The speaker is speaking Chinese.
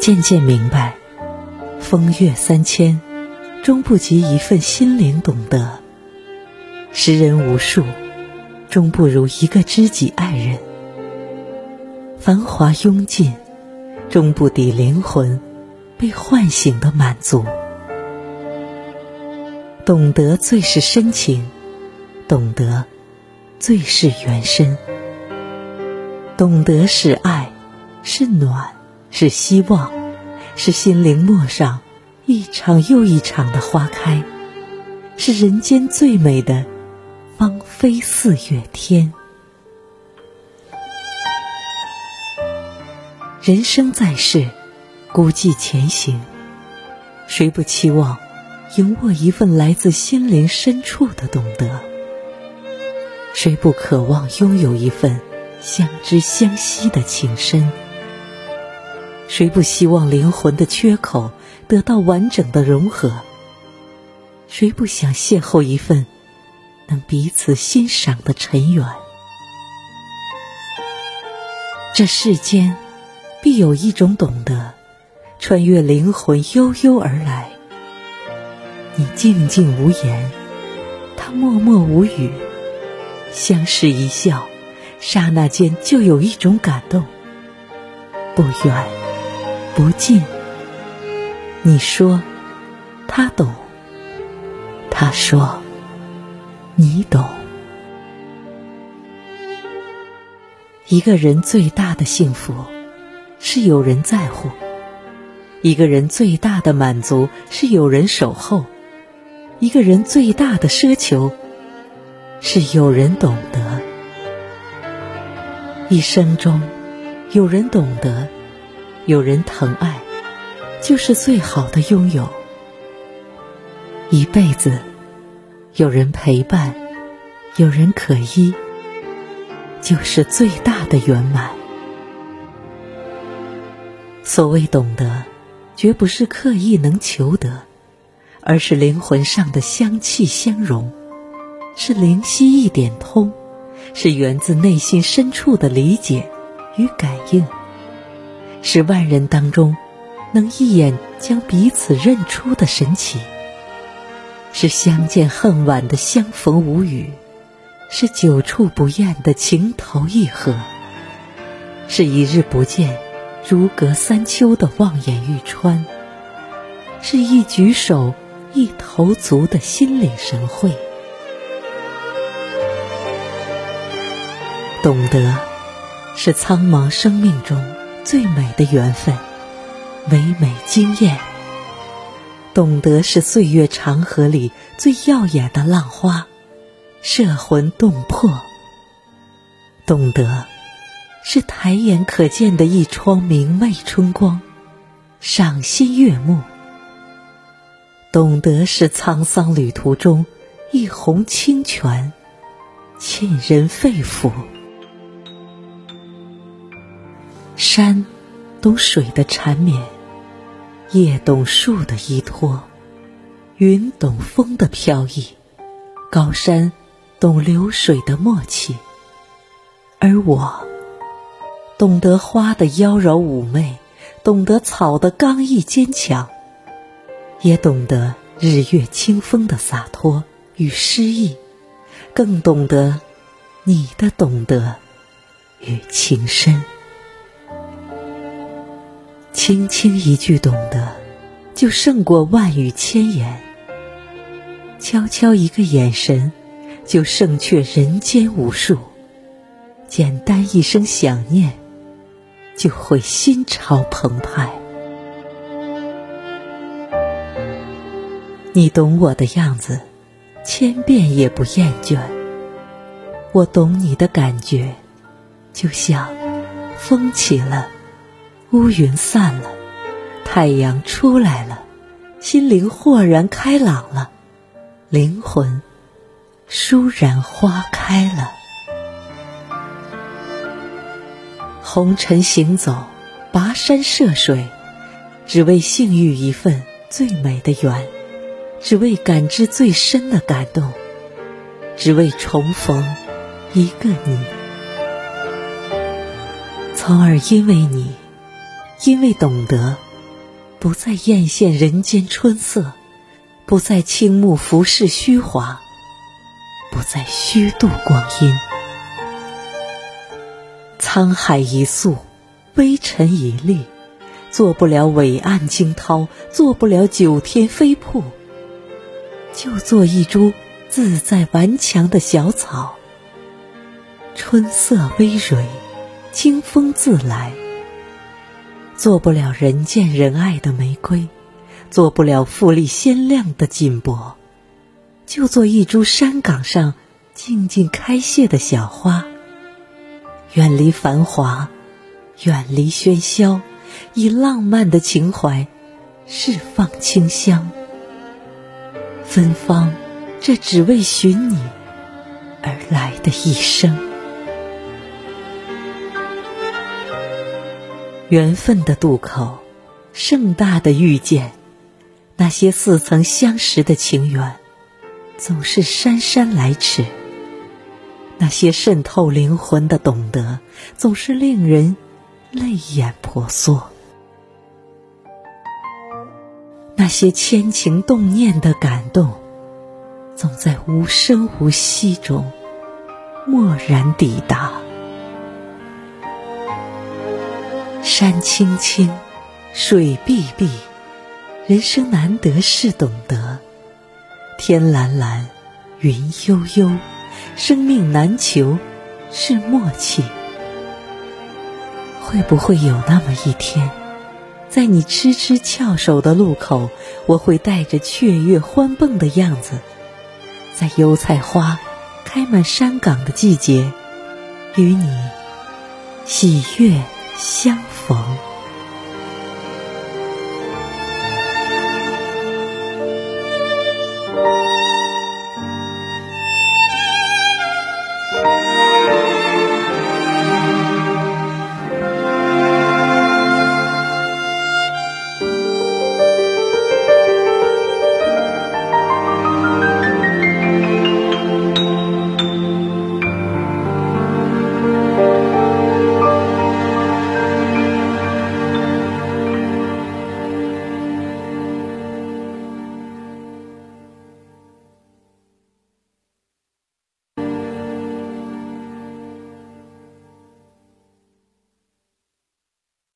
渐渐明白，风月三千，终不及一份心灵懂得；识人无数，终不如一个知己爱人。繁华拥尽，终不抵灵魂被唤醒的满足。懂得最是深情，懂得最是缘深。懂得是爱，是暖，是希望，是心灵陌上一场又一场的花开，是人间最美的芳菲四月天。人生在世，孤寂前行，谁不期望赢握一份来自心灵深处的懂得？谁不渴望拥有一份？相知相惜的情深，谁不希望灵魂的缺口得到完整的融合？谁不想邂逅一份能彼此欣赏的尘缘？这世间必有一种懂得，穿越灵魂悠悠而来。你静静无言，他默默无语，相视一笑。刹那间，就有一种感动，不远不尽。你说他懂，他说你懂。一个人最大的幸福是有人在乎，一个人最大的满足是有人守候，一个人最大的奢求是有人懂得。一生中，有人懂得，有人疼爱，就是最好的拥有。一辈子，有人陪伴，有人可依，就是最大的圆满。所谓懂得，绝不是刻意能求得，而是灵魂上的香气相融，是灵犀一点通。是源自内心深处的理解与感应，是万人当中能一眼将彼此认出的神奇，是相见恨晚的相逢无语，是久处不厌的情投意合，是一日不见如隔三秋的望眼欲穿，是一举手一投足的心领神会。懂得，是苍茫生命中最美的缘分，唯美惊艳。懂得是岁月长河里最耀眼的浪花，摄魂动魄。懂得，是抬眼可见的一窗明媚春光，赏心悦目。懂得是沧桑旅途中一泓清泉，沁人肺腑。山懂水的缠绵，叶懂树的依托，云懂风的飘逸，高山懂流水的默契，而我懂得花的妖娆妩媚，懂得草的刚毅坚强，也懂得日月清风的洒脱与诗意，更懂得你的懂得与情深。轻轻一句懂得，就胜过万语千言；悄悄一个眼神，就胜却人间无数；简单一声想念，就会心潮澎湃。你懂我的样子，千遍也不厌倦；我懂你的感觉，就像风起了。乌云散了，太阳出来了，心灵豁然开朗了，灵魂倏然花开了。红尘行走，跋山涉水，只为幸遇一份最美的缘，只为感知最深的感动，只为重逢一个你，从而因为你。因为懂得，不再艳羡人间春色，不再倾慕浮世虚华，不再虚度光阴。沧海一粟，微尘一粒，做不了伟岸惊涛，做不了九天飞瀑，就做一株自在顽强的小草。春色微蕊，清风自来。做不了人见人爱的玫瑰，做不了富丽鲜亮的锦帛，就做一株山岗上静静开谢的小花。远离繁华，远离喧嚣，以浪漫的情怀释放清香。芬芳，这只为寻你而来的一生。缘分的渡口，盛大的遇见，那些似曾相识的情缘，总是姗姗来迟；那些渗透灵魂的懂得，总是令人泪眼婆娑；那些牵情动念的感动，总在无声无息中蓦然抵达。山青青，水碧碧，人生难得是懂得；天蓝蓝，云悠悠，生命难求是默契。会不会有那么一天，在你痴痴翘首的路口，我会带着雀跃欢蹦的样子，在油菜花开满山岗的季节，与你喜悦。相逢。